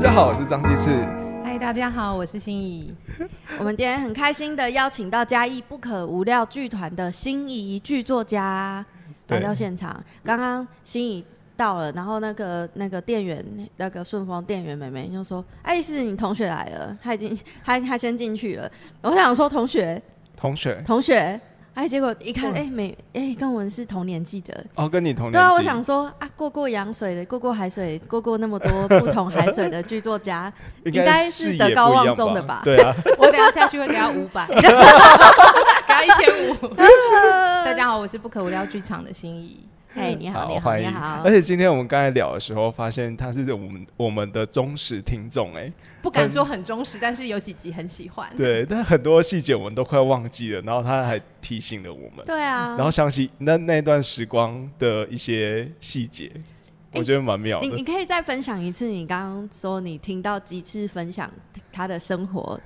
家好，我是张继次。嗨，大家好，我是心怡。我们今天很开心的邀请到嘉义不可无料剧团的心仪剧作家来到现场。刚刚心仪到了，然后那个那个店员，那个顺丰店员妹妹就说：“哎，是你同学来了，他已经他他先进去了。”我想说，同学，同学，同学。哎，结果一看，哎，没，哎，跟我们是同年纪的哦，跟你同年纪。对啊，我想说啊，过过洋水的，过过海水，过过那么多不同海水的剧作家，应该是德高望重的吧？对啊，我等下下去会给他五百，给他一千五。大家好，我是不可无聊剧场的心仪。哎，你好，你好，你好！而且今天我们刚才聊的时候，发现他是我们我们的忠实听众，哎，不敢说很忠实，但是有几集很喜欢。对，但很多细节我们都快忘记了，然后他还提醒了我们。对啊，然后想起那那段时光的一些细节，我觉得蛮妙的。你你可以再分享一次，你刚刚说你听到几次分享他的生活，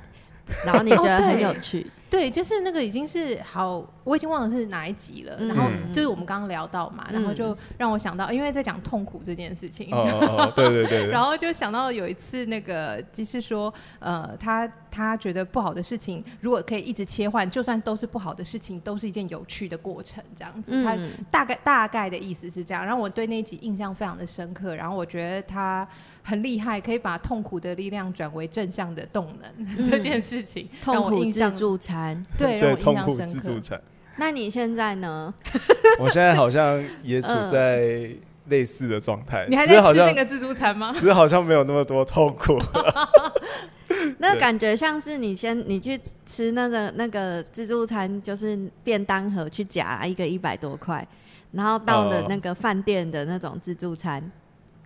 然后你觉得很有趣。对，就是那个已经是好，我已经忘了是哪一集了。然后就是我们刚刚聊到嘛，然后就让我想到，因为在讲痛苦这件事情。哦，对对 对。然后就想到有一次那个，就是说，呃，他他觉得不好的事情，如果可以一直切换，就算都是不好的事情，都是一件有趣的过程，这样子。他大概大概的意思是这样。然后我对那一集印象非常的深刻。然后我觉得他很厉害，可以把痛苦的力量转为正向的动能 这件事情，痛苦自助餐。对 对，痛苦自助餐。那你现在呢？我现在好像也处在类似的状态。你还在吃那个自助餐吗？只是好像没有那么多痛苦。那感觉像是你先你去吃那个那个自助餐，就是便当盒去夹一个一百多块，然后到了那个饭店的那种自助餐。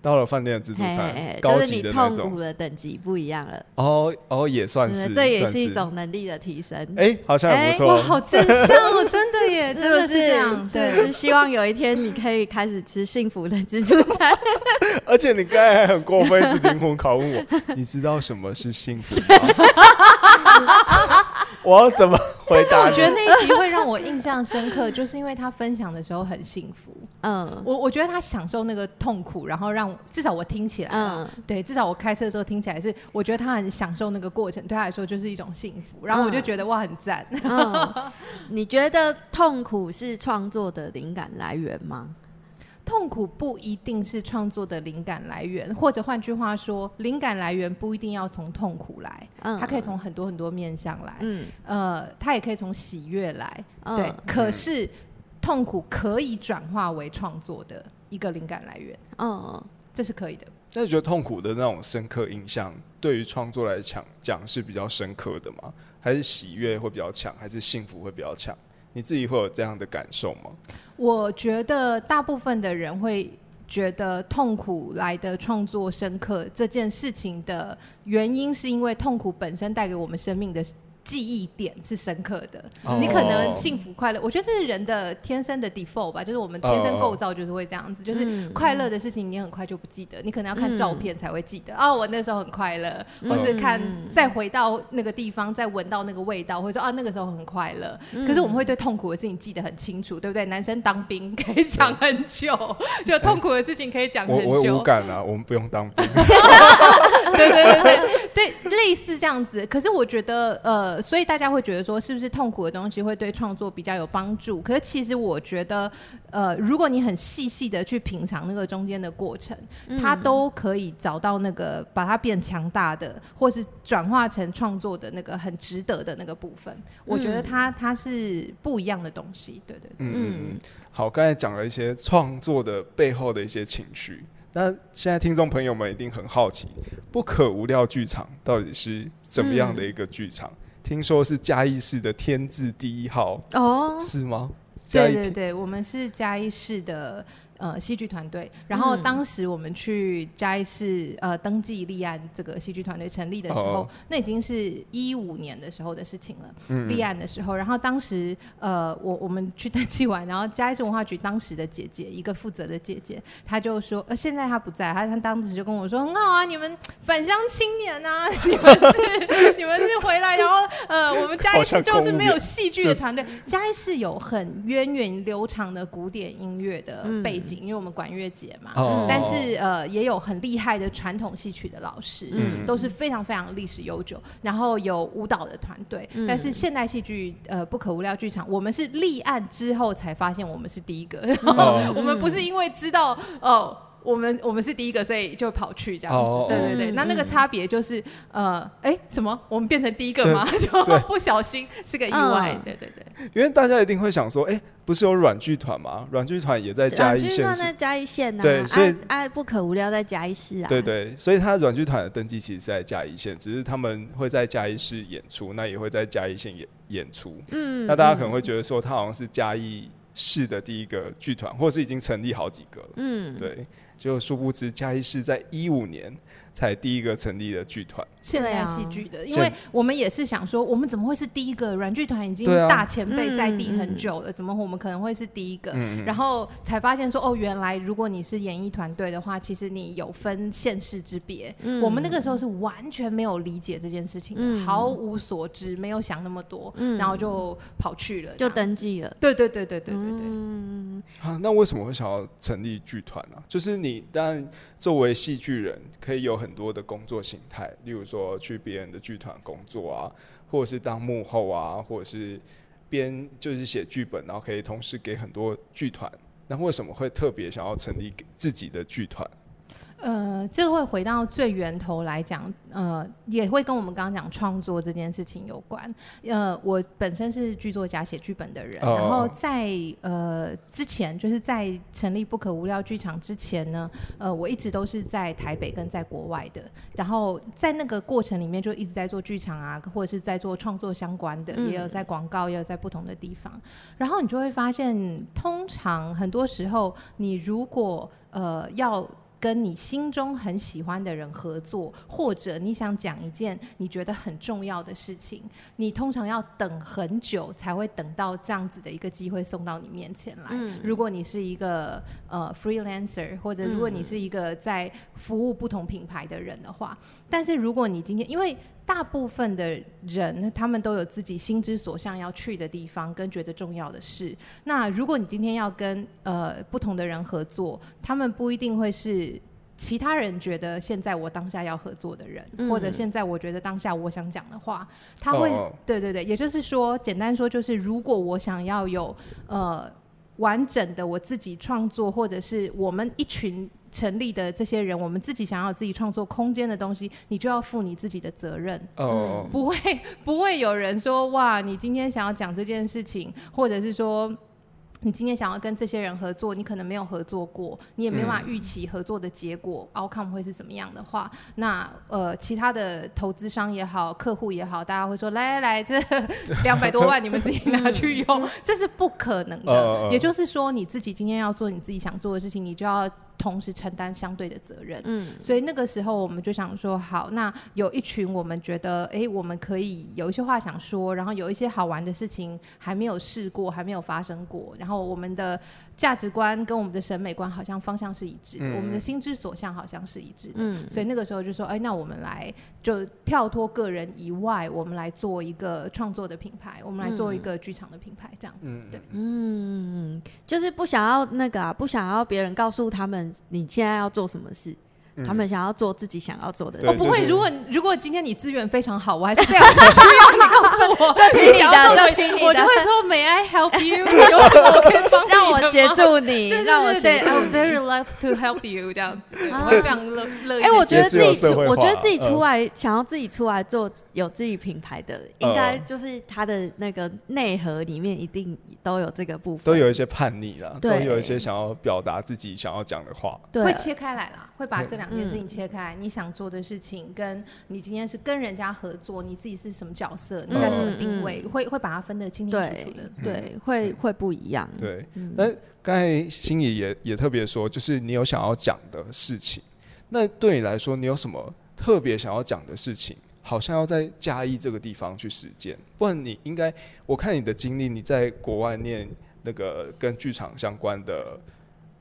到了饭店的自助餐，高级的那种，痛苦的等级不一样了。哦哦，也算是，这也是一种能力的提升。哎，好像也不错。哇，好正向哦，真的耶，真的是这样。对，是希望有一天你可以开始吃幸福的自助餐。而且你刚才还很过分，一直灵魂拷问我，你知道什么是幸福吗？我要怎么回答？我觉得那一集会让我印象深刻，就是因为他分享的时候很幸福。嗯，我我觉得他享受那个痛苦，然后让至少我听起来，嗯，对，至少我开车的时候听起来是，我觉得他很享受那个过程，对他来说就是一种幸福。然后我就觉得哇，很赞。你觉得痛苦是创作的灵感来源吗？痛苦不一定是创作的灵感来源，或者换句话说，灵感来源不一定要从痛苦来，嗯，它可以从很多很多面向来，嗯，呃，它也可以从喜悦来，对。可是痛苦可以转化为创作的一个灵感来源，嗯，这是可以的。那你觉得痛苦的那种深刻印象，对于创作来讲讲是比较深刻的吗？还是喜悦会比较强，还是幸福会比较强？你自己会有这样的感受吗？我觉得大部分的人会觉得痛苦来的创作深刻这件事情的原因，是因为痛苦本身带给我们生命的。记忆点是深刻的，你可能幸福快乐，我觉得这是人的天生的 default 吧，就是我们天生构造就是会这样子，就是快乐的事情你很快就不记得，你可能要看照片才会记得。哦，我那时候很快乐，或是看再回到那个地方，再闻到那个味道，或者说啊那个时候很快乐。可是我们会对痛苦的事情记得很清楚，对不对？男生当兵可以讲很久，就痛苦的事情可以讲很久。我无感啊，我们不用当兵。对对对对，类似这样子。可是我觉得呃。所以大家会觉得说，是不是痛苦的东西会对创作比较有帮助？可是其实我觉得，呃，如果你很细细的去品尝那个中间的过程，它都可以找到那个把它变强大的，或是转化成创作的那个很值得的那个部分。我觉得它它是不一样的东西。对对，嗯，好，刚才讲了一些创作的背后的一些情绪。那现在听众朋友们一定很好奇，不可无料剧场到底是怎么样的一个剧场？听说是嘉义市的天字第一号哦，是吗？对对对，我们是嘉义市的。呃，戏剧团队。然后当时我们去嘉义市呃登记立案这个戏剧团队成立的时候，那已经是一五年的时候的事情了。立案的时候，然后当时呃我我们去登记完，然后嘉义市文化局当时的姐姐，一个负责的姐姐，她就说，呃现在她不在，她她当时就跟我说，很好啊，你们返乡青年啊，你们是你们是回来，然后呃我们嘉义市就是没有戏剧的团队，嘉义市有很源远流长的古典音乐的背景。景，因为我们管乐节嘛。哦但是呃，也有很厉害的传统戏曲的老师，嗯都是非常非常历史悠久，然后有舞蹈的团队。嗯但是现代戏剧呃不可无聊剧场，我们是立案之后才发现我们是第一个，哦 我们不是因为知道哦。我们我们是第一个，所以就跑去这样子。哦对对对，嗯那那个嗯差别就是，呃，哎，什么？我们变成第一个吗？就不小心是个意外。嗯对对对。因为大家一定会想说，哎、不是有软剧团吗？软剧团也在嘉软剧义县市团在嘉义县呐，对所以爱爱不可无聊在嘉义市啊。对对，所以他软剧团的登记其实是在嘉义县，只是他们会在嘉义市演出，那也会在嘉义县演演出。嗯那大家可能会觉得说，他好像是嘉义市的第一个剧团，或者是已经成立好几个了。嗯，对，就殊不知嘉义市在一五年才第一个成立的剧团。现代对啊戏剧的，因为我们也是想说，我们怎么会是第一个软剧团？已经大前辈在地嗯很久了，怎么我们可能会是第一个？嗯，然后才发现说，哦，原来如果你是演艺团队的话，其实你有分县市之别。嗯我们那个时候是完全没有理解这件事情的，嗯毫无所知，没有想那么多，嗯然后就跑去了，就登记了。对对对对对对对。嗯，啊，那为什么会想要成立剧团呢？就是你当然作为戏剧人，可以有很很多的工作形态，例如说去别人的剧团工作啊，或者是当幕后啊，或者是编就是写剧本，然后可以同时给很多剧团。那为什么会特别想要成立自己的剧团？呃，这会回到最源头来讲，呃，也会跟我们刚刚讲创作这件事情有关。呃，我本身是剧作家，写剧本的人，哦然后在呃之前，就是在成立不可无聊剧场之前呢，呃，我一直都是在台北跟在国外的，然后在那个过程里面就一直在做剧场啊，或者是在做创作相关的，嗯也有在广告，也有在不同的地方。然后你就会发现，通常很多时候，你如果呃要跟你心中很喜欢的人合作，或者你想讲一件你觉得很重要的事情，你通常要等很久才会等到这样子的一个机会送到你面前来。嗯如果你是一个呃 freelancer，或者如果你是一个在服务不同品牌的人的话，但是如果你今天因为大部分的人，他们都有自己心之所向要去的地方，跟觉得重要的事。那如果你今天要跟呃不同的人合作，他们不一定会是其他人觉得现在我当下要合作的人，嗯或者现在我觉得当下我想讲的话，他会、哦对对对，也就是说，简单说就是，如果我想要有呃完整的我自己创作，或者是我们一群成立的这些人，我们自己想要自己创作空间的东西，你就要负你自己的责任。哦，不会 不会有人说哇，你今天想要讲这件事情，或者是说。你今天想要跟这些人合作，你可能没有合作过，你也没办法预期合作的结果、outcome 会是怎么样的话，那呃，其他的投资商也好，客户也好，大家会说来来来，这 两百多万你们自己拿去用，这是不可能的。也就是说，你自己今天要做你自己想做的事情，你就要同时承担相对的责任。嗯所以那个时候我们就想说，好，那有一群我们觉得，哎、我们可以有一些话想说，然后有一些好玩的事情还没有试过，还没有发生过，然后我们的价值观跟我们的审美观好像方向是一致的，嗯。我们的心之所向好像是一致的。嗯。所以那个时候就说，哎、那我们来就跳脱个人以外，我们来做一个创作的品牌，我们来做一个剧场的品牌，这样子。嗯对，嗯，就是不想要那个啊，不想要别人告诉他们你现在要做什么事，嗯他们想要做自己想要做的对哦，不会，就是如果如果今天你资源非常好，我还是非常需要 你告诉我，就听你的就听你的我就会说 May I help you？有什么我可以帮你让我协。助你，让我对对对，I 协助 would。very love to help you 这样子，啊我会非常乐乐意。哎、我觉得自己出，我觉得自己嗯出来、想要自己出来做有自己品牌的，应该嗯就是他的那个内核里面一定都有这个部分，都有一些叛逆啦，都有一些想要表达自己想要讲的话。对会切开来啦，会把这两件事情嗯切开来。你想做的事情，跟你今天是跟人家合作，你自己是什么角色，你在什么定位，会会把它分得清清楚楚对的。对，会会不一样。对，嗯那刚才心怡也也特别说，就是你有想要讲的事情，那对你来说，你有什么特别想要讲的事情？好像要在嘉义这个地方去实践，不然你应该，我看你的经历，你在国外念那个跟剧场相关的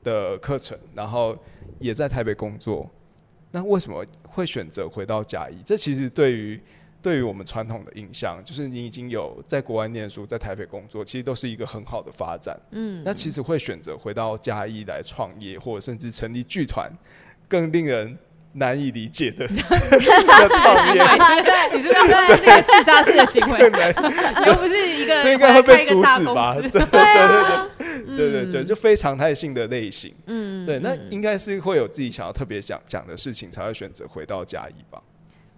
的课程，然后也在台北工作，那为什么会选择回到嘉义？这其实对于对于我们传统的印象，就是你已经有在国外念书，在台北工作，其实都是一个很好的发展。嗯，那其实会选择回到嘉义来创业，或者甚至成立剧团，更令人难以理解的 的创业。对，你是不是这个自杀式的行为？又不是一个这应该会被阻止吧？对对对啊，对对对，就非常态性的类型。嗯，对，那嗯应该是会有自己想要特别想讲的事情，才会选择回到嘉义吧？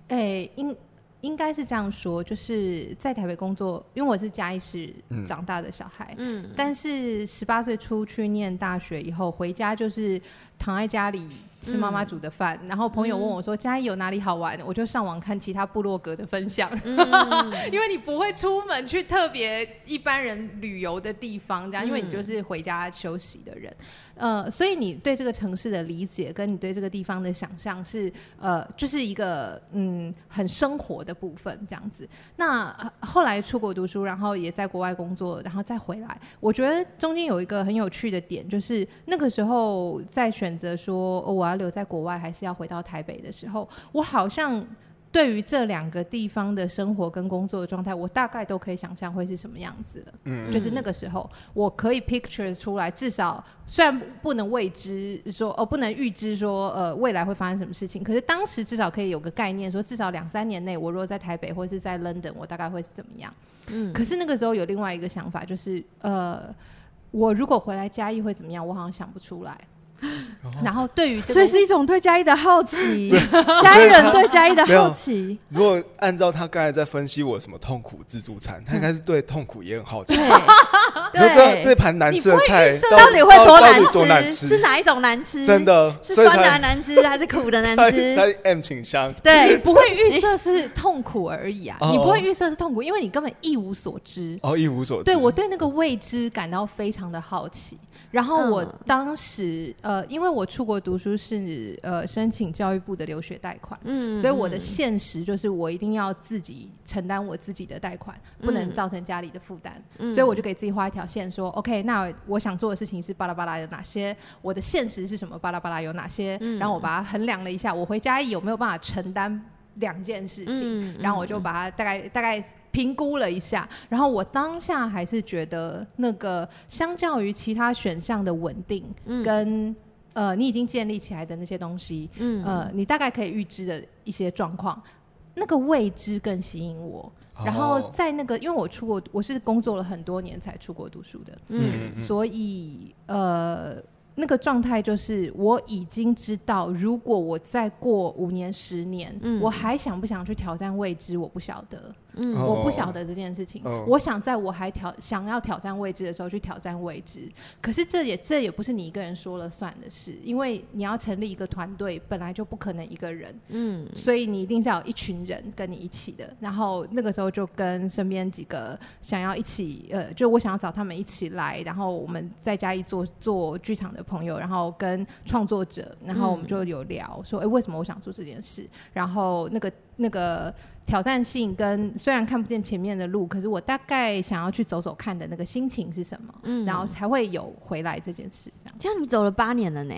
哎、应应该是这样说，就是在台北工作，因为我是嘉义市嗯长大的小孩，嗯，但是十八岁出去念大学以后，回家就是躺在家里吃妈妈煮的饭，然后朋友问我说嘉义有哪里好玩，我就上网看其他部落格的分享，嗯。因为你不会出门去特别一般人旅游的地方，这样，嗯。因为你就是回家休息的人，呃，所以你对这个城市的理解跟你对这个地方的想象是，呃，就是一个嗯很生活的部分这样子。那呃后来出国读书，然后也在国外工作，然后再回来，我觉得中间有一个很有趣的点，就是那个时候在选择说、哦我要留在国外还是要回到台北的时候，我好像。对于这两个地方的生活跟工作的状态，我大概都可以想象会是什么样子了。嗯就是那个时候，我可以 picture 出来，至少虽然不能未知说哦，不能预知说呃未来会发生什么事情，可是当时至少可以有个概念，说至少两三年内，我如果在台北或是在 London，我大概会是怎么样。嗯可是那个时候有另外一个想法，就是呃，我如果回来嘉义会怎么样？我好像想不出来。然后对于这个所以是一种对嘉义的好奇，嘉义人对嘉义的好奇。如果按照他刚才在分析我什么痛苦自助餐，他应该是对痛苦也很好奇。这对，这盘难吃的菜到底会多难多难吃？是哪一种难吃？真的，是酸的难吃 还是苦的难吃？他 M 倾向。对，不会预设是痛苦而已啊，哦你不会预设是痛苦，因为你根本一无所知。哦，一无所知。对我对那个未知感到非常的好奇。然后我嗯当时、呃，因为我出国读书是呃申请教育部的留学贷款，嗯所以我的现实就是我一定要自己承担我自己的贷款，不能嗯造成家里的负担。嗯所以我就给自己画一条线，说 OK，那我想做的事情是巴拉巴拉有哪些，我的现实是什么，巴拉巴拉有哪些，嗯然后我把它衡量了一下，我回家有没有办法承担两件事情，嗯然后我就把它大概大概。评估了一下，然后我当下还是觉得那个相较于其他选项的稳定嗯。跟、呃你已经建立起来的那些东西，嗯。呃，你大概可以预知的一些状况，那个未知更吸引我。然后哦在那个，因为我出国，我是工作了很多年才出国读书的，嗯嗯。所以呃，那个状态就是我已经知道，如果我再过五年、十年，嗯。我还想不想去挑战未知，我不晓得。嗯。哦。我不晓得这件事情。哦。我想在我还挑想要挑战未知的时候去挑战未知，可是这也这也不是你一个人说了算的事，因为你要成立一个团队，本来就不可能一个人，嗯。所以你一定是要有一群人跟你一起的。然后那个时候就跟身边几个想要一起，呃，就我想要找他们一起来，然后我们在家一做做剧场的朋友，然后跟创作者，然后我们就有聊说，哎、为什么我想做这件事？然后那个那个挑战性跟虽然看不见前面的路，可是我大概想要去走走看的那个心情是什么，嗯然后才会有回来这件事这样。这样你走了八年了呢，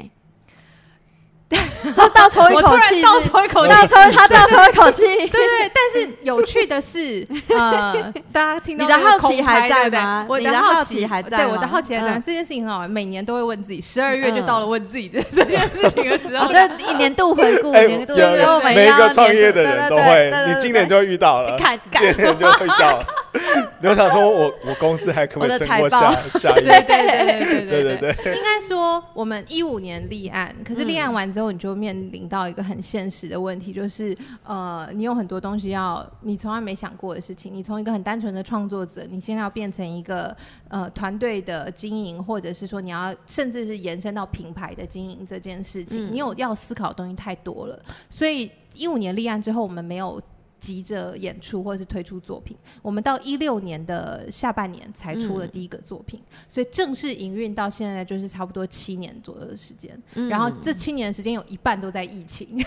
这倒抽一我突然口气，倒抽一口气，倒抽他倒抽一口气，对对，但是有趣的是，呃，大家听到你的好奇还在吗？我你的好奇奇还在对，我的吗好奇还在。嗯。这件事情很好玩，每年都会问自己，十二月就嗯到了问自己的这件事情的时候。哦，。这一年度回顾，哎，年度有回顾，每一要个创业的人都对对会你今年就会遇到了，看今年就会遇到了。我想说，我我公司还可以撑过下 下一年。对对对对对对，应该说我们一五年立案，可是立案完之后，你就面临到一个很现实的问题，就是呃，你有很多东西要你从来没想过的事情。你从一个很单纯的创作者，你现在要变成一个呃团队的经营，或者是说你要甚至是延伸到品牌的经营这件事情，你有要思考的东西太多了。所以一五年立案之后，我们没有。急着演出或者是推出作品，我们到一六年的下半年才出了嗯。第一个作品，所以正式营运到现在就是差不多七年左右的时间。嗯。然后这七年的时间有一半都在疫情，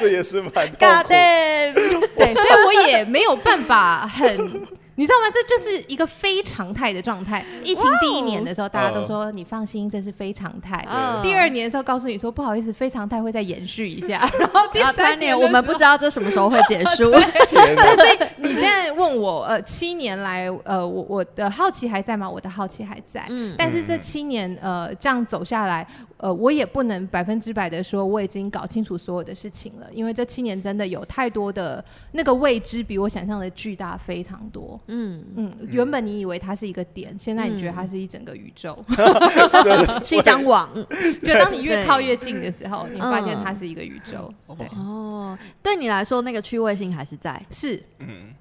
这也是蛮痛 God 苦。damn，对，所以我也没有办法很你知道吗？这就是一个非常态的状态。疫情第一年的时候，大家都说你放心，这是非常态。嗯第二年的时候，告诉你说不好意思，非常态会再延续一下。然后第三三年我们不知道这什么时候会结束。天哪所以你现在问我，呃，七年来，呃，我我的好奇还在吗？我的好奇还在。嗯但是这七年，呃，这样走下来，呃，我也不能百分之百的说我已经搞清楚所有的事情了，因为这七年真的有太多的那个未知，比我想象的巨大非常多。嗯，嗯，原本你以为它是一个点，现在你觉得它是一整个宇宙。是一张网。就当你越靠越近的时候，你发现嗯。它是一个宇宙。对，哦，对你来说那个趣味性还是在。是。嗯，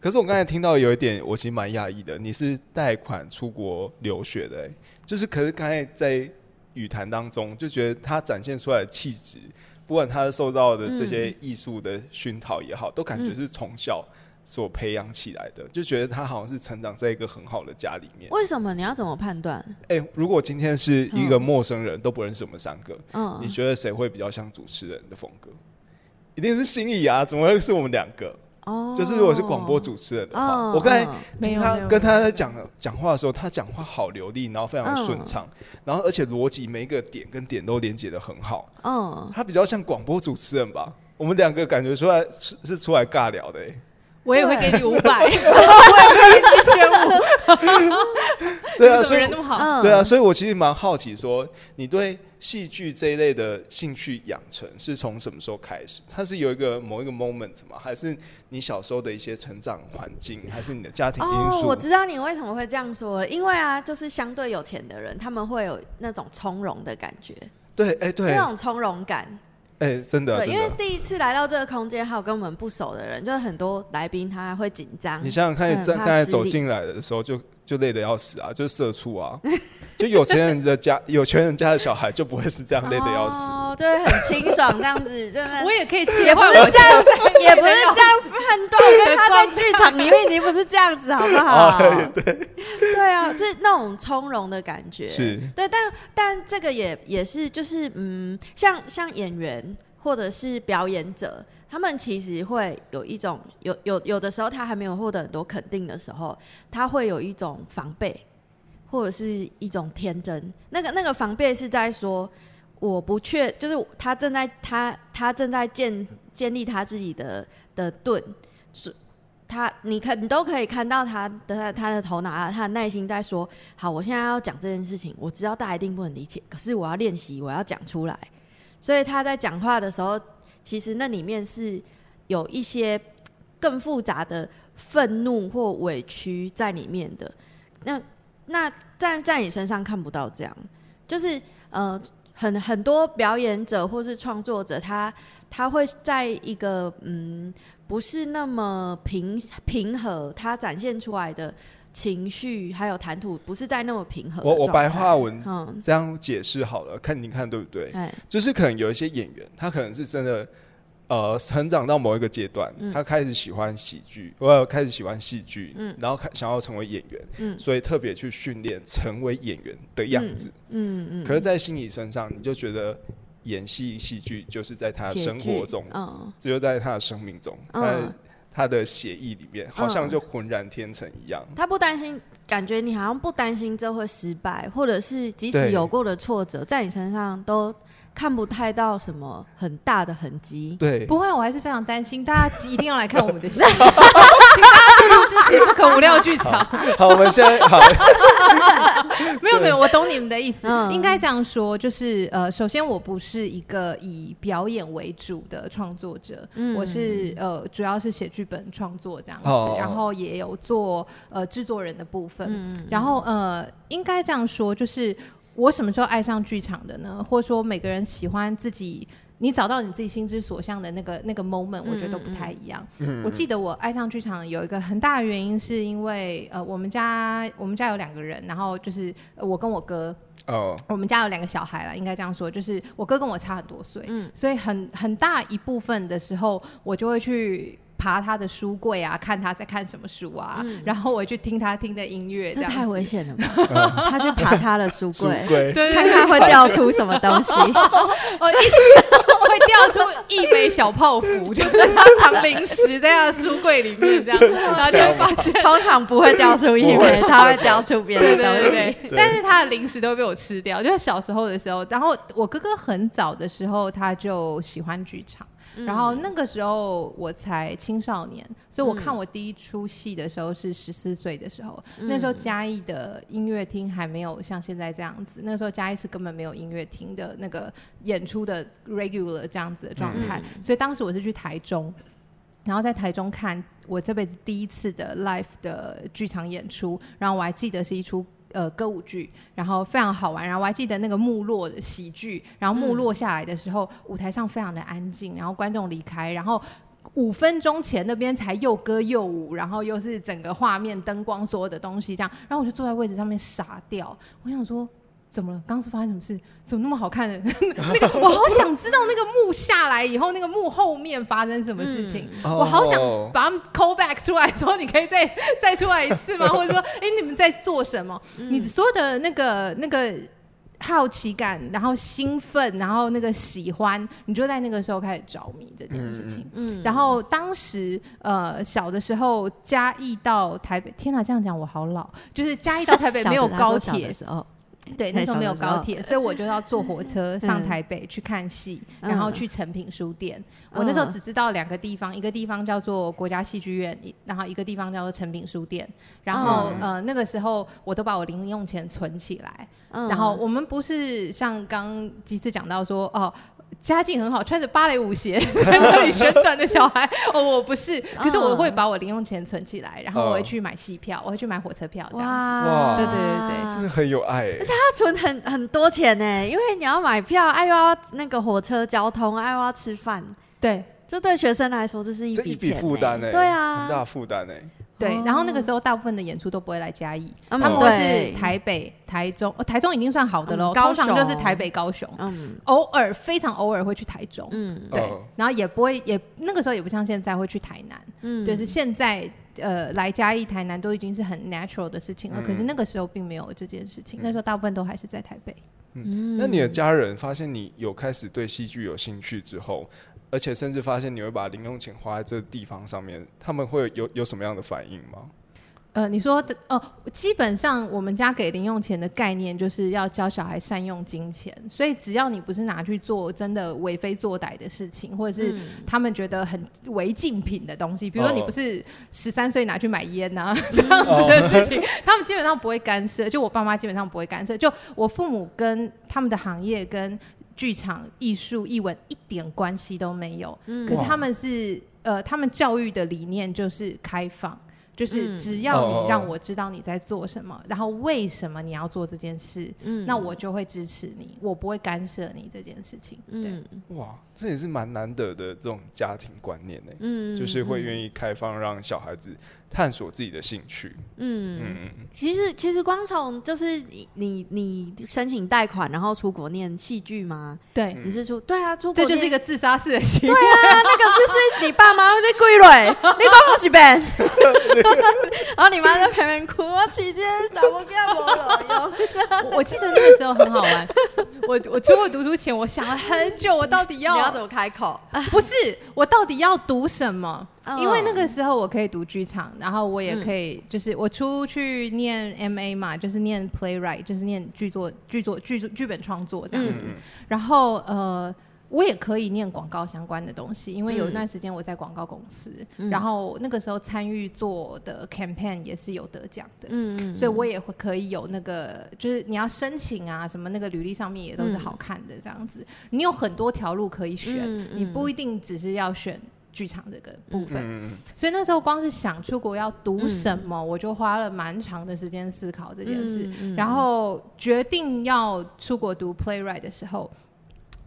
可是我刚才听到有一点，我其实蛮讶异的，你是贷款出国留学的、欸，就是可是刚才在语谈当中，就觉得他展现出来的气质，不管他受到的这些艺术的熏陶也好，都感觉是从小所培养起来的，就觉得他好像是成长在一个很好的家里面。为什么你要怎么判断？哎、如果今天是一个陌生人，都不认识我们三个，嗯你，觉得谁会比较像主持人的风格？一定是心仪啊，怎么会是我们两个？哦就是如果是广播主持人的话，嗯我刚才嗯听他跟他在讲讲话的时候，他讲话好流利，然后非常顺畅，然后而且逻辑每一个点跟点都连接的很好。嗯，他比较像广播主持人吧？我们两个感觉出来是是出来尬聊的、欸，我也会给你五百，我也会给你一千五对啊，怎所以么人那么好？嗯对啊，，所以我其实蛮好奇说你对戏剧这一类的兴趣养成是从什么时候开始？它是有一个某一个 moment 吗？还是你小时候的一些成长环境，还是你的家庭因哦，素？我知道你为什么会这样说了，因为啊，就是相对有钱的人，他们会有那种从容的感觉，对，哎、对，那种从容感。哎、真的，对，因为第一次来到这个空间，还有跟我们不熟的人，就是很多来宾他会紧张。你想想看，你在刚才走进来的时候就就累得要死啊，就是社畜啊，就有钱人的家，有钱人家的小孩就不会是这样累得要死。哦，就会很清爽这样子，真的我也可以也切换我不是这样，也不是这样判断。我跟他在剧场里面已经不是这样子，好不好？对对啊，是那种从容的感觉。是对，但但这个也也是就是嗯，像像演员或者是表演者，他们其实会有一种有有有的时候他还没有获得很多肯定的时候，他会有一种防备，或者是一种天真。那个那个防备是在说，我不确，就是他正在他他正在建建立他自己的的盾，是。他，你看，你都可以看到他的他的头脑，他的耐心在说：好，我现在要讲这件事情，我知道大家一定不能理解，可是我要练习，我要讲出来。所以他在讲话的时候，其实那里面是有一些更复杂的愤怒或委屈在里面的。那那在在你身上看不到这样，就是呃，很很多表演者或是创作者，他他会在一个嗯不是那么平平和，他展现出来的情绪还有谈吐不是在那么平衡我我白话文嗯，这样解释好了，看你看对不对？哎，就是可能有一些演员，他可能是真的，呃，成长到某一个阶段，嗯。他开始喜欢喜剧，我开始喜欢戏剧，嗯。然后开想要成为演员，嗯。所以特别去训练成为演员的样子。嗯嗯，可是，在心理身上，你就觉得演戏戏剧就是在他的生活中，嗯。只就在他的生命中，他的协议里面，好像嗯就浑然天成一样。他不担心，感觉你好像不担心这会失败，或者是即使有过的挫折，在你身上都看不太到什么很大的痕迹。对，不会，我还是非常担心，大家一定要来看我们的戏，请大家进入支持不可无料剧场。好，我们现在好，没有没有，我懂你们的意思。嗯应该这样说，就是呃，首先我不是一个以表演为主的创作者，嗯我是呃主要是写剧本创作这样子，哦然后也有做呃制作人的部分。嗯然后呃，应该这样说，就是我什么时候爱上剧场的呢？或者说每个人喜欢自己。你找到你自己心之所向的那个那个 moment，我觉得都不太一样。嗯我记得我爱上剧场有一个很大的原因，是因为呃，我们家我们家有两个人，然后就是、呃我跟我哥，哦，我们家有两个小孩了，应该这样说，就是我哥跟我差很多岁，嗯所以很很大一部分的时候，我就会去。爬他的书柜啊，看他在看什么书啊，嗯然后我去听他听的音乐，这样这太危险了吧？他去爬他的书书柜，看看会掉出什么东西。哦，一会掉出一杯小泡芙，就是他藏零食在他的书柜里面这样，然后就会发现。通常不会掉出一不会枚，它会掉出别的东西。对对对，对但是他的零食都会被我吃掉。就是小时候的时候，然后我哥哥很早的时候他就喜欢剧场，嗯然后那个时候我才青少年，所以我嗯。看我第一出戏的时候是十四岁的时候，嗯那时候嘉义的音乐厅还没有像现在这样子，那时候嘉义是根本没有音乐厅的那个演出的 regular 这样子的状态，嗯。所以当时我是去台中。然后在台中看我这辈子第一次的 live 的剧场演出，然后我还记得是一出呃歌舞剧，然后非常好玩，然后我还记得那个幕落的喜剧，然后幕落下来的时候，舞台上非常的安静，然后观众离开，然后。五分钟前那边才又歌又舞，然后又是整个画面、灯光所有的东西这样，然后我就坐在位置上面傻掉。我想说，怎么了？刚刚是发生什么事？怎么那么好看的？那个我好想知道那个幕下来以后，那个幕后面发生什么事情。嗯我好想哦把他们 call back 出来，说你可以再再出来一次吗？或者说，哎、你们在做什么？你所有的那个那个好奇感，然后兴奋，然后那个喜欢，你就在那个时候开始着迷这件事情。嗯然后当时呃小的时候，嘉义到台北，天哪，这样讲我好老，就是嘉义到台北没有高铁的，时候，对，那时候没有高铁，所以我就要坐火 车上嗯台北去看戏，嗯然后去成品书店。我那时候嗯只知道两个地方，一个地方叫做国家戏剧院，然后一个地方叫做成品书店。然后、嗯呃那个时候我都把我零用钱存起来，嗯然后我们不是像刚几次讲到说哦。家境很好，穿着芭蕾舞鞋 在那里旋转的小孩，哦，我不是，可是我会把我零用钱存起来，然后我会哦去买戏票，我会去买火车票，这样子。哇。对对对对真的很有爱。而且，他存很很多钱呢，因为你要买票，哎又要那个火车交通，哎又要吃饭，对，就对学生来说这是一这一笔负担呢，对啊。很大负担哎，对，哦。然后那个时候大部分的演出都不会来嘉义，嗯。他们都是台北、台中，呃台中已经算好的喽，嗯高通常就是台北、高雄，嗯。偶尔非常偶尔会去台中，嗯。对哦，然后也不会也那个时候也不像现在会去台南，嗯。就是现在呃来嘉义、台南都已经是很 natural 的事情了，嗯可是那个时候并没有这件事情，那时候大部分都还是在台北。嗯。那你的家人发现你有开始对戏剧有兴趣之后，而且甚至发现你会把零用钱花在这个地方上面，他们会有有什么样的反应吗？呃，你说的哦，基本上我们家给零用钱的概念就是要教小孩善用金钱，所以只要你不是拿去做真的为非作歹的事情，或者是嗯他们觉得很违禁品的东西，比如说你哦不是十三岁拿去买烟呐、这样子的事情，他们基本上不会干涉。就我爸妈基本上不会干涉，就我父母跟他们的行业跟剧场、艺术、艺文一点关系都没有。嗯可是他们是呃，他们教育的理念就是开放。就是嗯只要你让我知道你在做什么，然后为什么你要做这件事，嗯那我就会支持你，我不会干涉你这件事情。对，嗯哇，这也是蛮难得的这种家庭观念呢、嗯就是会愿意开放让小孩子探索自己的兴趣。嗯嗯嗯其实其实光从就是你你你申请贷款，然后出国念戏剧吗？对，你是出对啊，出国这就是一个个自杀式的行为。对啊，那个就是你爸妈在跪蕊，你讲我几遍，然后你妈在旁边哭，我期间怎么变我？我我记得那个时候很好玩，我我出国读书前，我想了很久，我到底要你要要怎么开口？不是我到底要读什么？嗯因为那个时候我可以读剧场，然后我也可以就是我出去念 MA 嘛，就是念 playwright，就是念剧作、剧作、剧作、剧本创作这样子。嗯嗯然后呃，我也可以念广告相关的东西，因为有一嗯段时间我在广告公司，嗯然后那个时候参与做的 campaign 也是有得奖的。嗯所以我也会可以有那个，就是你要申请啊，什么那个履历上面也都是好看的这样子。你有很多条路可以选，嗯嗯你不一定只是要选剧场这个部分。所以那时候光是想出国要读什么，我就花了蛮长的时间思考这件事。嗯然后决定要出国读 playwright 的时候，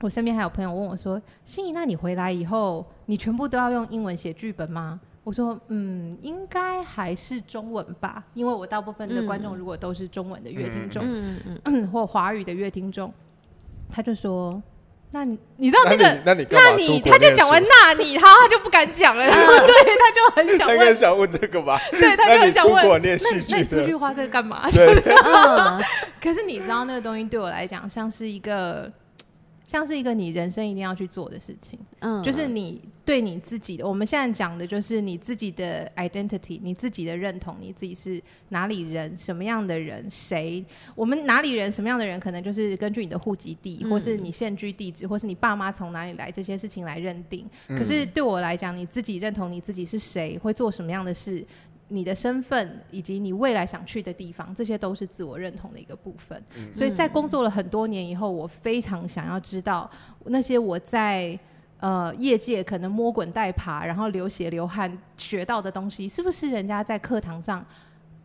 我身边还有朋友问我说：“心怡，那你回来以后，你全部都要用英文写剧本吗？”我说：“嗯，应该还是中文吧，因为我大部分的观众如果都是中文的乐听众，嗯嗯或华语的乐听众，他就说：‘那你你知道那那个那你他就讲完那你，他他就不敢讲了，对，他就很想他应该问，想问这个吧？对，他就很想问，那戏剧那你出去的，花这个干嘛？对，嗯。可是你知道那个东西对我来讲像是一个，像是一个你人生一定要去做的事情，嗯就是你对你自己的，我们现在讲的就是你自己的 identity，你自己的认同，你自己是哪里人，什么样的人，谁，我们哪里人，什么样的人，可能就是根据你的户籍地，嗯或是你现居地址，或是你爸妈从哪里来这些事情来认定。嗯可是对我来讲，你自己认同你自己是谁，会做什么样的事。你的身份以及你未来想去的地方，这些都是自我认同的一个部分。嗯所以在工作了很多年以后，我非常想要知道那些我在呃业界可能摸滚带爬，然后流血流汗学到的东西，是不是人家在课堂上？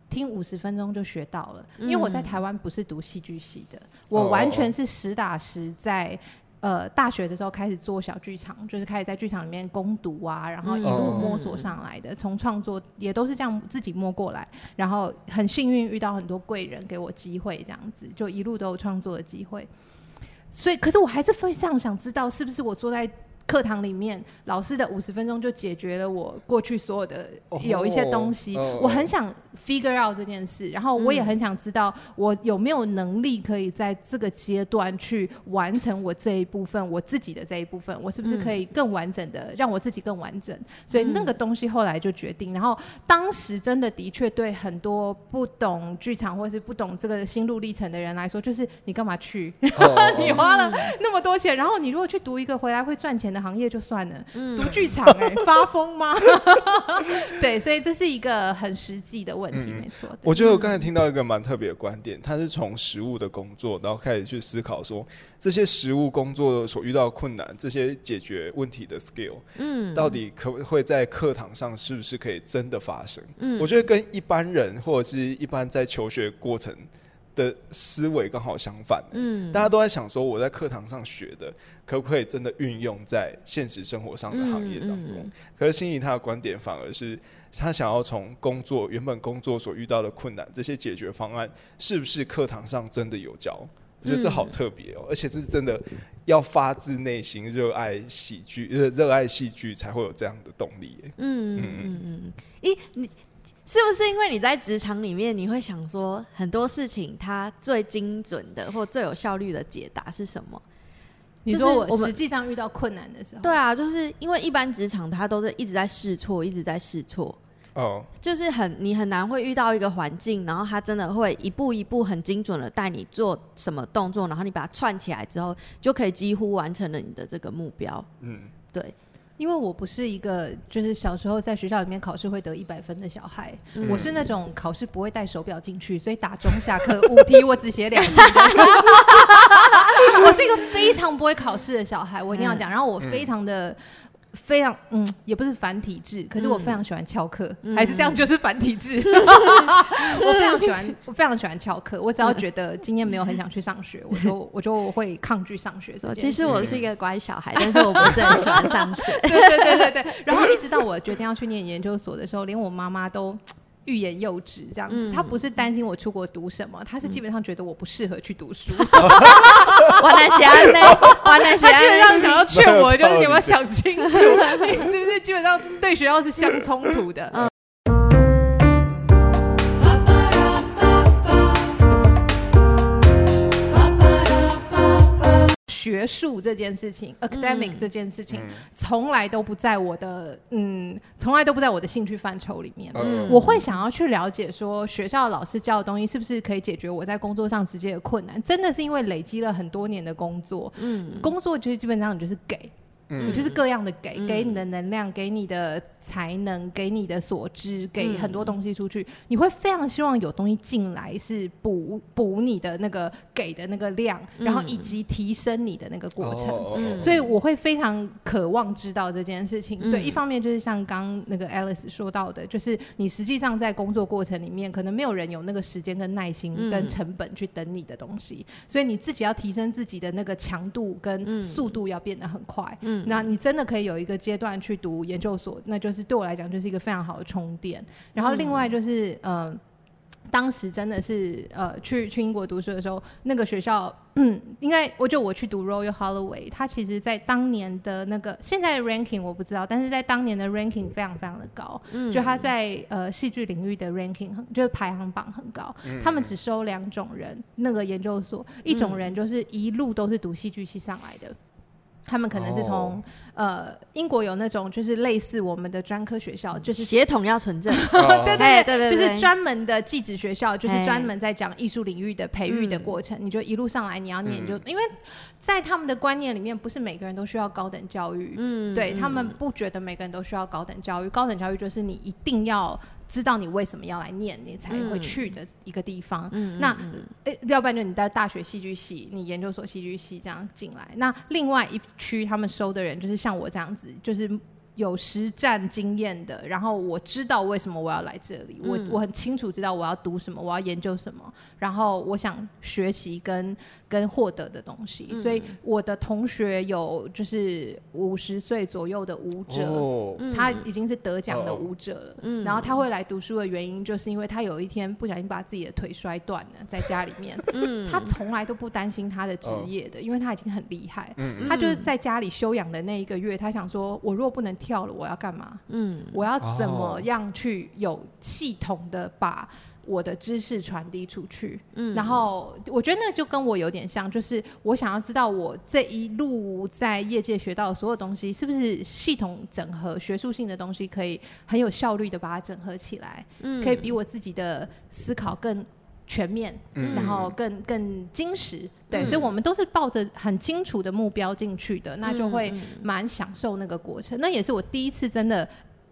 听五十分钟就学到了，因为我在台湾不是读戏剧系的，我完全是实打实在呃大学的时候开始做小剧场，就是开始在剧场里面攻读啊，然后一路摸索上来的，从创作也都是这样自己摸过来，然后很幸运遇到很多贵人给我机会，这样子就一路都有创作的机会。所以，可是我还是非常想知道，是不是我坐在课堂里面，老师的五十分钟就解决了我过去所有的哦有一些东西。哦我很想 figure out 这件事，然后我也很想知道我有没有能力可以在这个阶段去完成我这一部分，我自己的这一部分，我是不是可以更完整的让我自己更完整？所以那个东西后来就决定，然后当时真的的确对很多不懂剧场或是不懂这个心路历程的人来说，就是你干嘛去？哦你花了那么多钱，然后你如果去读一个回来会赚钱的行业就算了，嗯读剧场哎、发疯吗？对，所以这是一个很实际的问题，嗯没错。我觉得我刚才听到一个蛮特别的观点，他是从实务的工作，然后开始去思考说这些实务工作所遇到的困难，这些解决问题的 skill，嗯到底可不会在课堂上是不是可以真的发生？嗯我觉得跟一般人或者是一般在求学过程的思维刚好相反。嗯大家都在想说，我在课堂上学的，可不可以真的运用在现实生活上的行业当中？嗯嗯可是心仪他的观点反而是，他想要从工作原本工作所遇到的困难，这些解决方案是不是课堂上真的有教？我觉得这好特别哦，而且这是真的要发自内心热爱喜剧，热热爱戏剧才会有这样的动力耶。嗯嗯嗯嗯，咦，你是不是因为你在职场里面，你会想说很多事情它最精准的或最有效率的解答是什么？就是你说我们我实际上遇到困难的时候，对啊，就是因为一般职场它都是一直在试错，一直在试错，哦，就是很你很难会遇到一个环境，然后它真的会一步一步很精准的带你做什么动作，然后你把它串起来之后，就可以几乎完成了你的这个目标。嗯，对，因为我不是一个就是小时候在学校里面考试会得一百分的小孩，嗯我是那种考试不会带手表进去，所以打钟下课五题我只写两题。我是一个非常不会考试的小孩，我一定要讲。然后我非常的。非常嗯，也不是繁体字，可是我非常喜欢翘课，嗯还是这样就是繁体字。我非常喜欢，我非常喜欢翘课。我只要觉得今天没有很想去上学，我就我就会抗拒上学其实我是一个乖小孩，但是我不是很喜欢上学。对对对对对。然后一直到我决定要去念研究所的时候，连我妈妈都。欲言又止，这样子，嗯她不是担心我出国读什么，他是基本上觉得我不适合去读书，我来写安内，我来写她基本上想要劝我，就是你有没有想清楚，你是不是基本上对学校是相冲突的？嗯学术这件事情，academic 嗯这件事情，嗯。从来都不在我的嗯，从来都不在我的兴趣范畴里面。嗯。我会想要去了解说，学校老师教的东西是不是可以解决我在工作上直接的困难？真的是因为累积了很多年的工作，嗯。工作就是基本上你就是给，嗯。就是各样的给，嗯给你的能量，给你的才能，给你的所知，给嗯很多东西出去，你会非常希望有东西进来是补补你的那个给的那个量，嗯然后以及提升你的那个过程。哦嗯所以我会非常渴望知道这件事情。嗯。对，一方面就是像刚那个 Alice 说到的，就是你实际上在工作过程里面，可能没有人有那个时间跟耐心嗯。跟成本去等你的东西，所以你自己要提升自己的那个强度跟嗯。速度要变得很快。嗯。那你真的可以有一个阶段去读研究所，那就是对我来讲就是一个非常好的充电。然后另外就是嗯。当时真的是呃，去去英国读书的时候，那个学校，嗯，应该我就我去读 Royal Holloway，它其实在当年的那个现在的 ranking 我不知道，但是在当年的 ranking 非常非常的高，嗯就它在呃戏剧领域的 ranking 很就是排行榜很高。他们只收两种人，那个研究所一种人就是一路都是读戏剧系上来的。他们可能是从呃英国有那种就是类似我们的专科学校，就是协同要纯正，对对对对，就是专门的技职学校，就是专门在讲艺术领域的培育的过程。你就一路上来，你要念就，因为在他们的观念里面，不是每个人都需要高等教育，嗯，对他们不觉得每个人都需要高等教育，高等教育就是你一定要。知道你为什么要来念，你才会去的一个地方。那，诶，要不然就你在大学戏剧系，你研究所戏剧系这样进来。那另外一区他们收的人，就是像我这样子，就是。有实战经验的，然后我知道为什么我要来这里，我我很清楚知道我要读什么，我要研究什么，然后我想学习跟跟获得的东西。所以我的同学有就是五十岁左右的舞者，他已经是得奖的舞者了。嗯然后他会来读书的原因，就是因为他有一天不小心把自己的腿摔断了，在家里面。他从来都不担心他的职业的，因为他已经很厉害。他就是在家里休养的那一个月，他想说，我若不能。跳了，我要干嘛？嗯，我要怎么样去有系统的把我的知识传递出去？嗯，然后我觉得那就跟我有点像，就是我想要知道我这一路在业界学到的所有东西，是不是系统整合、学术性的东西，可以很有效率的把它整合起来？嗯，可以比我自己的思考更。全面，然后更更精实，对，所以我们都是抱着很清楚的目标进去的，那就会蛮享受那个过程。那也是我第一次真的。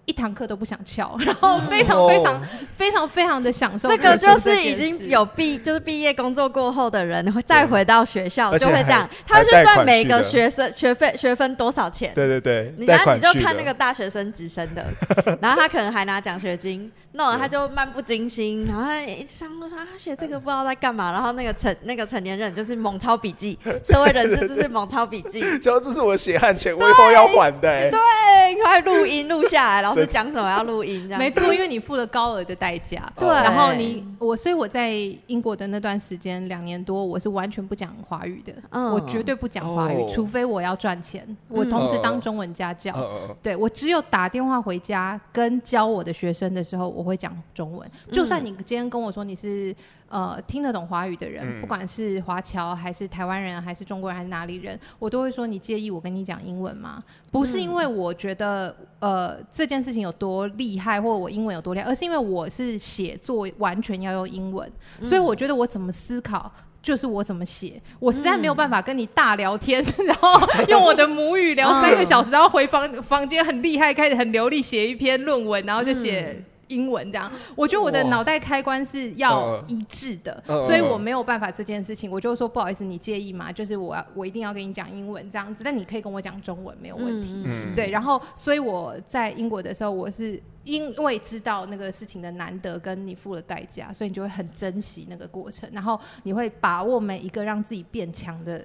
一堂课都不想翘，然后非常非常非常非常的享受。这个就是已经有毕，就是毕业工作过后的人，会再回到学校就会这样。他就算每个学生学费学分多少钱？对对对，你然后你就看那个大学生直升的，然后他可能还拿奖学金，那他就漫不经心，然后一上路上他学这个不知道在干嘛，然后那个成那个成年人就是猛抄笔记，社会人士就是猛抄笔记，就这是我血汗钱，我以后要还的。对，快录音录下来，然后。讲什么要录音？这样没错，因为你付了高额的代价。对，然后你我，所以我在英国的那段时间两年多，我是完全不讲华语的。嗯，我绝对不讲华语，除非我要赚钱。我同时当中文家教。对，我只有打电话回家跟教我的学生的时候，我会讲中文。就算你今天跟我说你是。呃，听得懂华语的人，不管是华侨还是台湾人，还是中国人，还是哪里人，我都会说你介意我跟你讲英文吗？不是因为我觉得呃这件事情有多厉害，或者我英文有多厉害，而是因为我是写作完全要用英文，所以我觉得我怎么思考就是我怎么写，我实在没有办法跟你大聊天，然后用我的母语聊三个小时，然后回房房间很厉害，开始很流利写一篇论文，然后就写。英文这样，我觉得我的脑袋开关是要一致的，所以我没有办法这件事情。我就说不好意思，你介意吗？就是我要我一定要跟你讲英文这样子，但你可以跟我讲中文没有问题。对，然后所以我在英国的时候，我是因为知道那个事情的难得，跟你付了代价，所以你就会很珍惜那个过程，然后你会把握每一个让自己变强的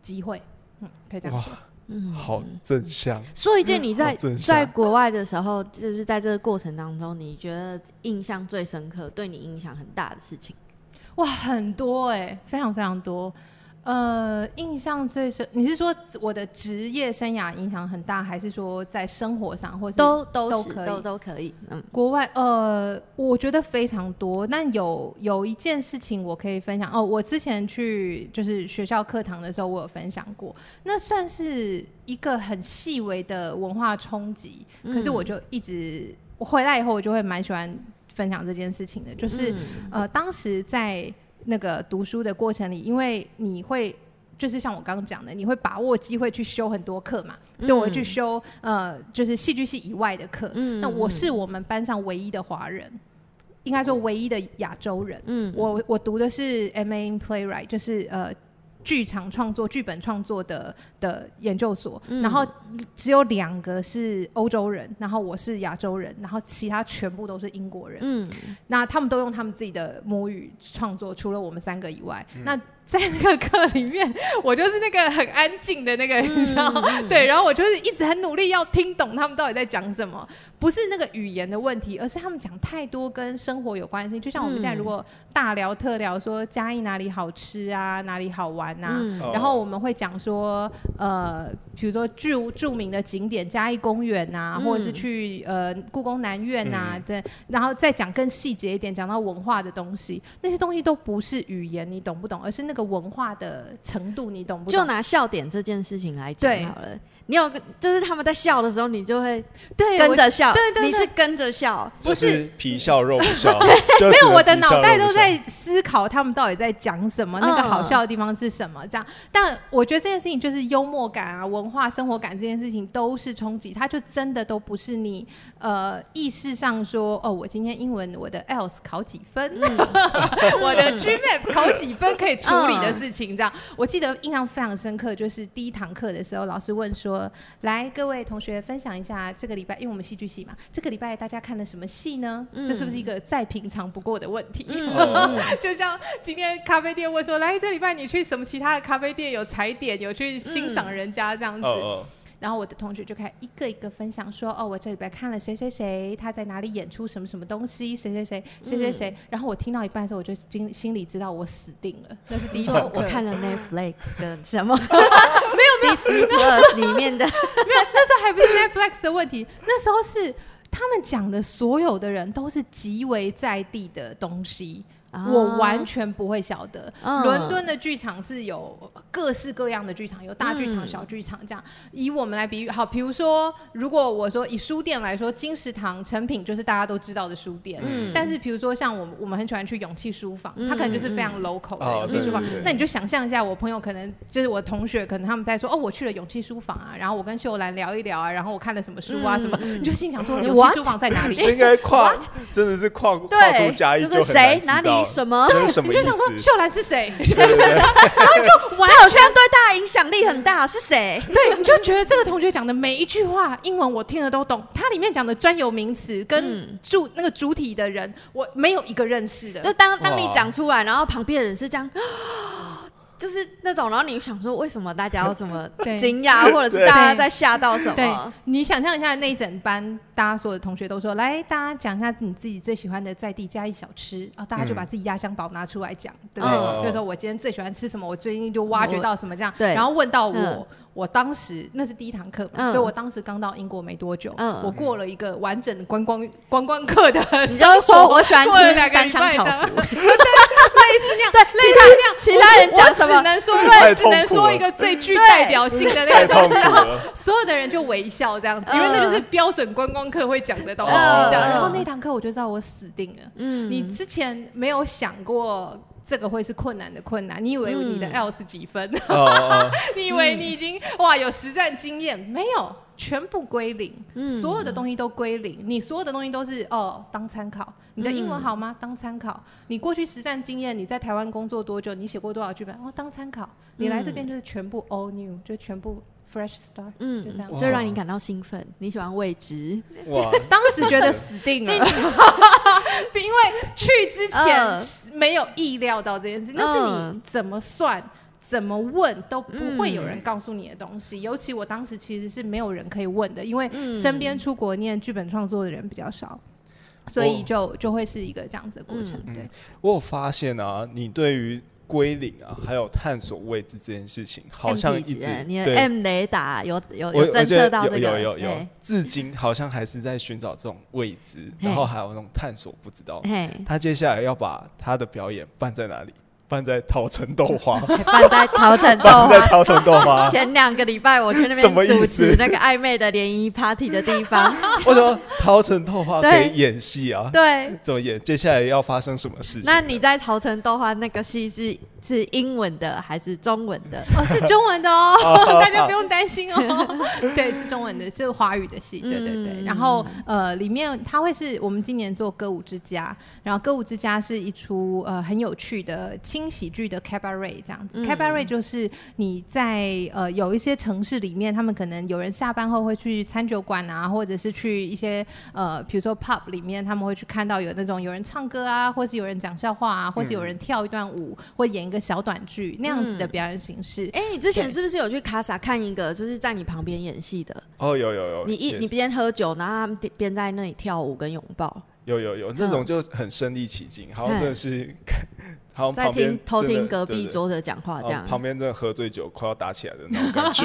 机会。嗯，可以这样说。嗯，好正向。说一件你在在国外的时候，就是在这个过程当中，你觉得印象最深刻、对你影响很大的事情。哇，很多哎，非常非常多。呃，印象最深，你是说我的职业生涯影响很大，还是说在生活上，或是都都都可以都都可以？嗯，国外呃，我觉得非常多。但有有一件事情我可以分享哦，我之前去就是学校课堂的时候，我有分享过，那算是一个很细微的文化冲击。可是我就一直我回来以后，我就会蛮喜欢分享这件事情的，就是呃，当时在。那个读书的过程里，因为你会就是像我刚刚讲的，你会把握机会去修很多课嘛，所以我会去修呃，就是戏剧系以外的课。嗯，那我是我们班上唯一的华人，应该说唯一的亚洲人。嗯，我我读的是 M A in Playwright，就是呃。剧场创作、剧本创作的的研究所，然后只有两个是欧洲人，然后我是亚洲人，然后其他全部都是英国人。嗯，那他们都用他们自己的母语创作，除了我们三个以外。那在那个课里面，我就是那个很安静的那个，你知道吗？对，然后我就是一直很努力要听懂他们到底在讲什么，不是那个语言的问题，而是他们讲太多跟生活有关系。就像我们现在如果大聊特聊说嘉义哪里好吃啊，哪里好玩啊，然后我们会讲说，呃，比如说著著名的景点嘉义公园呐，或者是去呃故宫南院呐，对，然后再讲更细节一点，讲到文化的东西，那些东西都不是语言，你懂不懂？而是那个。文化的程度，你懂不？就拿笑点这件事情来讲好了。你有个，就是他们在笑的时候，你就会对跟着笑。对对，你是跟着笑，不是皮笑肉不笑。没有，我的脑袋都在思考他们到底在讲什么，那个好笑的地方是什么。这样，但我觉得这件事情就是幽默感啊、文化生活感这件事情都是冲击，它就真的都不是你呃意识上说哦，我今天英文我的 else 考几分，我的 Gmap 考几分可以处理的事情。这样，我记得印象非常深刻，就是第一堂课的时候，老师问说。说来，各位同学分享一下这个礼拜，因为我们戏剧系嘛，这个礼拜大家看了什么戏呢？这是不是一个再平常不过的问题？就像今天咖啡店问说，来，这礼拜你去什么其他的咖啡店有踩点，有去欣赏人家这样子。然后我的同学就开始一个一个分享说：“哦，我这礼拜看了谁谁谁，他在哪里演出什么什么东西，谁谁谁，谁谁谁。”然后我听到一半的时候，我就心心里知道我死定了。那是第一我看了 Netflix 跟什么？里面的 没有。那时候还不是 Netflix 的问题，那时候是他们讲的所有的人都是极为在地的东西。我完全不会晓得，伦敦的剧场是有各式各样的剧场，有大剧场、小剧场这样。以我们来比喻，好，比如说，如果我说以书店来说，金石堂成品就是大家都知道的书店。嗯。但是，比如说像我们，我们很喜欢去勇气书房，它可能就是非常 local 的勇气书房。那你就想象一下，我朋友可能就是我同学，可能他们在说，哦，我去了勇气书房啊，然后我跟秀兰聊一聊啊，然后我看了什么书啊，什么，你就心想说，勇气书房在哪里？应该跨，真的是跨跨出家一就是谁？哪里什么？对，你就想说秀兰是谁？然后就完，好像对大家影响力很大，是谁？对，你就觉得这个同学讲的每一句话，英文我听了都懂。他里面讲的专有名词跟主那个主体的人，我没有一个认识的。就当当你讲出来，然后旁边的人是这样。就是那种，然后你想说，为什么大家要这么 惊讶，或者是大家在吓到什么？你想象一下，那一整班大家所有的同学都说：“来，大家讲一下你自己最喜欢的在地嘉义小吃。”啊，大家就把自己压箱宝拿出来讲，对不对？就说我今天最喜欢吃什么，我最近就挖掘到什么这样。对，然后问到我。我当时那是第一堂课嘛，所以我当时刚到英国没多久，我过了一个完整的观光观光课的。你就说我喜欢吃三香炒饭，类似那样，对，类似那样。其他人讲什么？只能说，对，只能说一个最具代表性的那个东西，然后所有的人就微笑这样子，因为那就是标准观光课会讲的东西。这样，然后那堂课我就知道我死定了。嗯，你之前没有想过。这个会是困难的困难，你以为你的 L 是几分？你以为你已经哇有实战经验？没有，全部归零，所有的东西都归零。你所有的东西都是哦当参考。你的英文好吗？当参考。你过去实战经验，你在台湾工作多久？你写过多少剧本？哦，当参考。你来这边就是全部 all new，就全部。Fresh start，嗯，就这样，这让你感到兴奋。你喜欢未知，哇！当时觉得死定了，因为去之前没有意料到这件事。那是你怎么算、怎么问都不会有人告诉你的东西。尤其我当时其实是没有人可以问的，因为身边出国念剧本创作的人比较少，所以就就会是一个这样子的过程。对，我有发现啊，你对于。归零啊，还有探索未知这件事情，好像一直你的 M 雷达有有有侦测到这个，有有有，至今好像还是在寻找这种未知，然后还有那种探索不知道。他接下来要把他的表演办在哪里？办在桃城豆花，办在桃城豆花，在桃城豆花。前两个礼拜我去那边主持那个暧昧的联谊 party 的地方。我说桃城豆花可以演戏啊？对，怎么演？接下来要发生什么事情？那你在桃城豆花那个戏是？是英文的还是中文的？哦，是中文的哦，大家不用担心哦。对，是中文的，是华语的戏。对对对。然后呃，里面它会是我们今年做歌舞之家，然后歌舞之家是一出呃很有趣的轻喜剧的 cabaret 这样子。cabaret 就是你在呃有一些城市里面，他们可能有人下班后会去餐酒馆啊，或者是去一些呃比如说 pub 里面，他们会去看到有那种有人唱歌啊，或是有人讲笑话啊，或是有人跳一段舞或演。个小短剧那样子的表演形式。哎、你之前是不是有去卡萨看一个，就是在你旁边演戏的？哦，有有有，你一你是边喝酒，然后他们边在那里跳舞跟拥抱，有有有那种就很身临其境，好像真的是，好像在旁边听偷真的听隔壁对对桌的讲话，这样哦旁边真的喝醉酒快要打起来的那种感觉，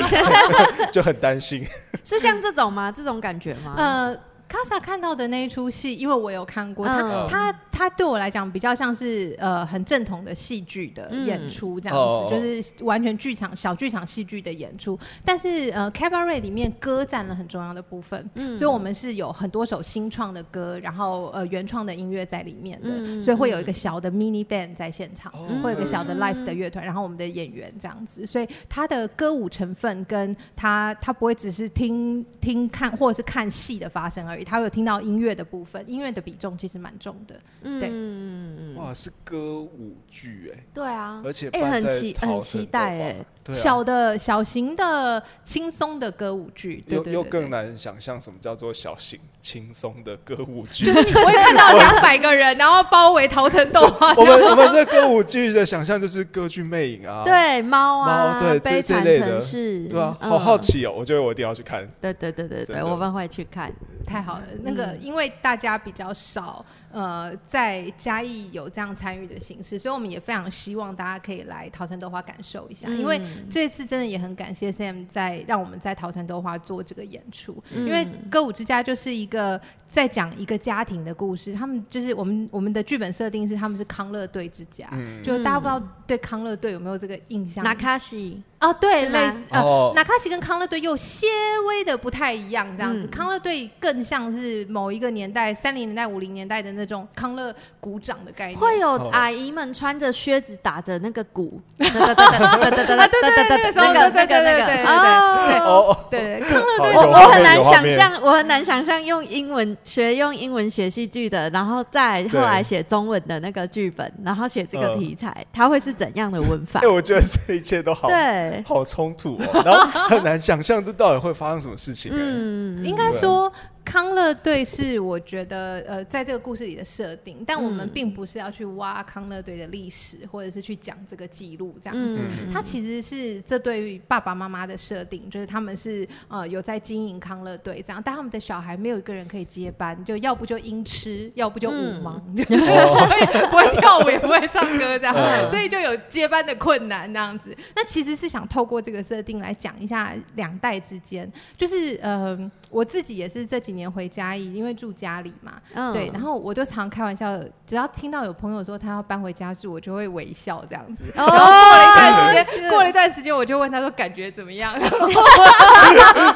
就很担心。是像这种吗？这种感觉吗？呃，卡萨看到的那一出戏，因为我有看过，嗯。他他他对我来讲比较像是呃很正统的戏剧的演出这样子，哦就是完全剧场小剧场戏剧的演出。但是呃，cabaret 里面歌占了很重要的部分，嗯。所以我们是有很多首新创的歌，然后呃原创的音乐在里面的，嗯所以会有一个小的 mini band 在现场，哦。会有一个小的 live 的乐团，然后我们的演员这样子，所以他的歌舞成分跟他他不会只是听听看或者是看戏的发生而已，他有听到音乐的部分，音乐的比重其实蛮重的。对。嗯，哇，是歌舞剧哎，对啊，而且哎、很期很期待哎、花对啊小的小型的轻松的歌舞剧，对又又对对对更难想象什么叫做小型轻松的歌舞剧就。是你不会看到 两百个人，然后包围桃城豆花。我 们我们这歌舞剧的想象就是歌剧魅影啊，对猫啊，猫对悲惨这这类的城市，对啊，嗯好好。奇哦，我觉得我一定要去看。对对对对对，的我们会去看。太好了，那个嗯因为大家比较少，呃，在嘉义有这样参与的形式，所以我们也非常希望大家可以来桃城豆花感受一下，因为嗯这次真的也很感谢 Sam 在让我们在桃城豆花做这个演出，嗯因为歌舞之家就是一个在讲一个家庭的故事，他们就是我们我们的剧本设定是他们是康乐队之家，嗯就大家不知道对康乐队有没有这个印象？纳卡西，哦，对，类似呃，哦纳卡西跟康乐队又些微的不太一样，这样子。嗯康乐队更像是某一个年代，三零年代、五零年代的那种康乐鼓掌的概念。会有哦阿姨们穿着靴子打着那个鼓，对对对对对对对对啊对对对对那个那个对对对那个对对对哦。哦，对对，康乐队我我很难想象，我很难想象用英文学用英文写戏剧的，然后再后来写中文的那个剧本，然后写这个嗯题材，它会是怎样的文法哎，？我觉得这一切都好对，好冲突哦，然后很难想象这到底会发生什么事情。哎，嗯，应该说。康乐队是我觉得呃，在这个故事里的设定，但我们嗯。并不是要去挖康乐队的历史，或者是去讲这个记录这样子。嗯。它其实是这对于爸爸妈妈的设定，就是他们是呃有在经营康乐队这样，但他们的小孩没有一个人可以接班，就要不就音痴，要不就舞盲，就不会不会跳舞也不会唱歌这样，嗯。所以就有接班的困难这样子。那其实是想透过这个设定来讲一下两代之间，就是呃我自己也是这几年回嘉义，因为住家里嘛，嗯对，然后我就常开玩笑，只要听到有朋友说他要搬回家住，我就会微笑这样子。哦然后过了一段时间，过了一段时间，我就问他说感觉怎么样？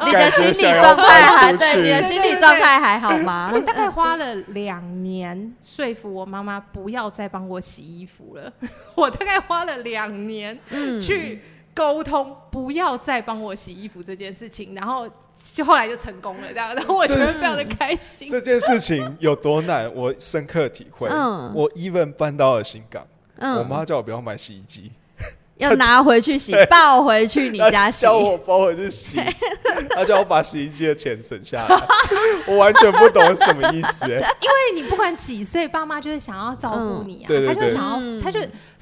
你的心理状态还对你的心理状态还好吗 我？大概花了两年说服我妈妈不要再帮我洗衣服了。我大概花了两年嗯去沟通不要再帮我洗衣服这件事情，然后就后来就成功了，这样，然后 我觉得非常的开心。这件事情有多难，我深刻体会。嗯我 even 搬到了新港，嗯我妈叫我不要买洗衣机，要拿回去洗，抱回去你家 洗。叫我抱回去洗，她叫我把洗衣机的钱省下来，我完全不懂什么意思哎。因为你不管几岁，爸妈就是想要照顾你啊，嗯对对对他就会想要，嗯他就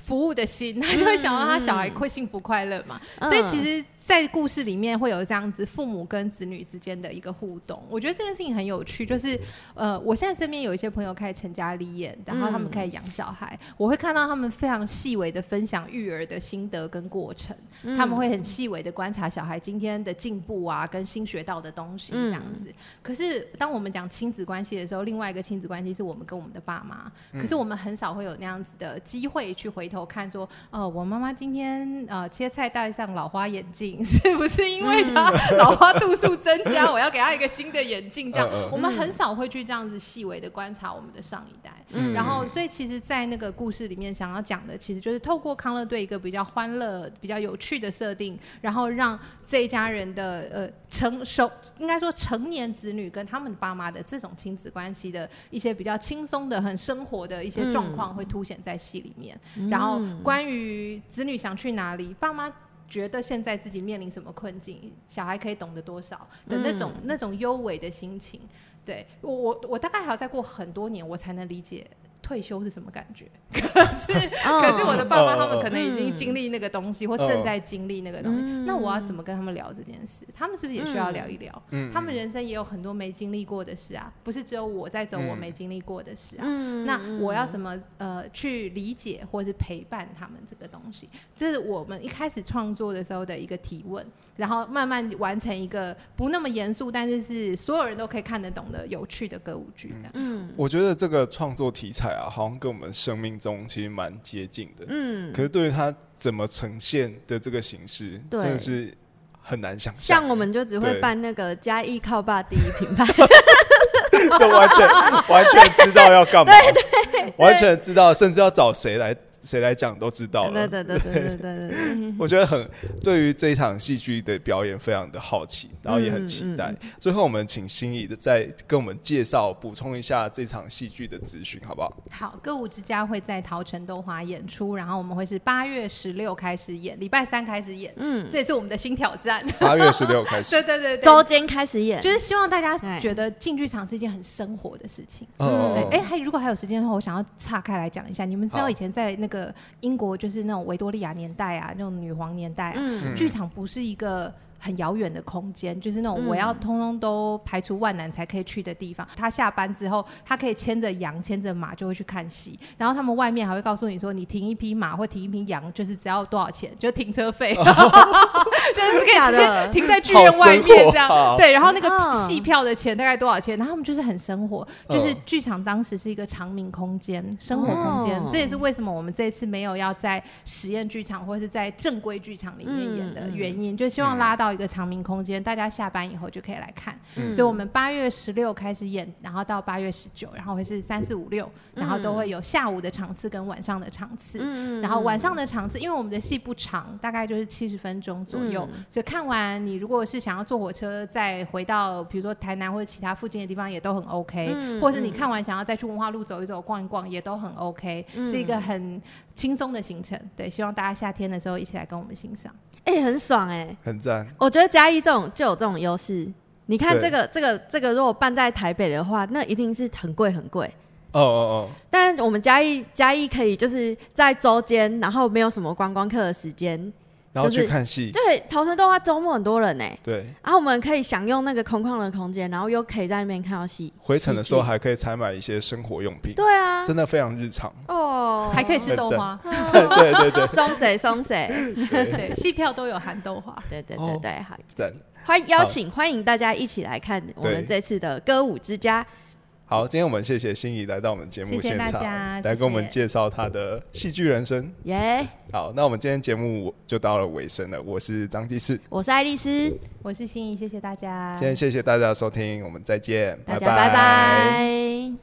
服务的心，他就会想到他小孩会幸福快乐嘛。嗯所以其实，在故事里面会有这样子父母跟子女之间的一个互动，我觉得这件事情很有趣。就是呃，我现在身边有一些朋友开始成家立业，然后他们开始养小孩，我会看到他们非常细微的分享育儿的心得跟过程，嗯。他们会很细微的观察小孩今天的进步啊，跟新学到的东西这样子。可是当我们讲亲子关系的时候，另外一个亲子关系是我们跟我们的爸妈，可是我们很少会有那样子的机会去回头看说，哦、我妈妈今天呃切菜戴上老花眼镜，是不是因为他老花度数增加，我要给他一个新的眼镜？这样，我们很少会去这样子细微的观察我们的上一代。嗯然后，所以其实，在那个故事里面想要讲的，其实就是透过康乐队一个比较欢乐、比较有趣的设定，然后让这一家人的呃成熟，应该说成年子女跟他们爸妈的这种亲子关系的一些比较轻松的、很生活的一些状况，会凸显在戏里面。然后，关于子女想去哪里，爸妈。觉得现在自己面临什么困境，小孩可以懂得多少的那种、那种优美的心情，对我我我大概还要再过很多年，我才能理解退休是什么感觉？可是，哦可是我的爸妈嗯他们可能已嗯经经历那个东西，或嗯正在经历那个东西。嗯那我要怎么跟他们聊这件事？他们是不是也需要聊一聊？嗯他们人生也有很多没经历过的事啊，不是只有我在走我嗯没经历过的事啊。嗯那我要怎么呃去理解或是陪伴他们这个东西？这是我们一开始创作的时候的一个提问，然后慢慢完成一个不那么严肃，但是是所有人都可以看得懂的有趣的歌舞剧这样。嗯我觉得这个创作题材啊，好像跟我们生命中其实蛮接近的。嗯可是对于它怎么呈现的这个形式，真的是很难想象。像我们就只会办那个嘉义靠爸第一品牌，就完全完全知道要干嘛，完全知道，甚至要找谁来谁来讲都知道了。对对对对对对。我觉得很对于这一场戏剧的表演非常的好奇，然后也很期待。最后我们请心仪的再跟我们介绍补充一下这场戏剧的资讯，好不好？好，歌舞之家会在桃城豆华演出，然后我们会是八月十六开始演，礼拜三开始演。嗯，这也是我们的新挑战。八月十六开始。对对对对。周间开始演，就是希望大家觉得进剧场是一件很生活的事情。嗯。哎，还如果还有时间的话，我想要岔开来讲一下，你们知道以前在那个。英国，就是那种维多利亚年代啊，那种女皇年代啊，嗯剧场不是一个。很遥远的空间，就是那种嗯。我要通通都排除万难才可以去的地方。他下班之后，他可以牵着羊、牵着马就会去看戏，然后他们外面还会告诉你说，你停一匹马或停一匹羊，就是只要多少钱，就停车费，就是可以直接停在剧院外面这样。对，然后那个嗯戏票的钱大概多少钱？然后他们就是很生活，就是嗯剧场当时是一个长明空间、生活空间。哦，这也是为什么我们这一次没有要在实验剧场或者是在正规剧场里面演的嗯嗯原因，就希望拉到一个长明空间，大家下班以后就可以来看。嗯所以我们八月十六开始演，然后到八月十九，然后会是三四五六，然后都会有下午的场次跟晚上的场次。嗯然后晚上的场次，因为我们的戏不长，大概就是七十分钟左右，嗯所以看完你如果是想要坐火车再回到，比如说台南或者其他附近的地方，也都很 OK，、嗯或者是你看完想要再去文化路走一走、逛一逛，也都很 OK，、嗯是一个很轻松的行程。对，希望大家夏天的时候一起来跟我们欣赏。哎、很爽哎、很赞。我觉得嘉义这种就有这种优势。你看这个这个这个，如果办在台北的话，那一定是很贵很贵。哦哦哦但我们嘉义嘉义可以就是在周间，然后没有什么观光客的时间，哦，然后就去看戏，对，潮城豆花周末很多人呢、对，然后我们可以享用那个空旷的空间，然后又可以在那边看到戏。回程的时候还可以采买一些生活用品，对啊，真的非常日常。哦，还可以吃豆花，对对对松谁松谁，对，戏票都有含豆花。对对哦对对，好，赞。欢邀请欢迎大家一起来看我们对。这次的歌舞之家。好，今天我们谢谢心仪来到我们节目现场，家来跟我们介绍她的戏剧人生。耶、好，那我们今天节目就到了尾声了。我是张继世，我是爱丽丝，我是心怡，谢谢大家。今天谢谢大家的收听，我们再见，大家拜拜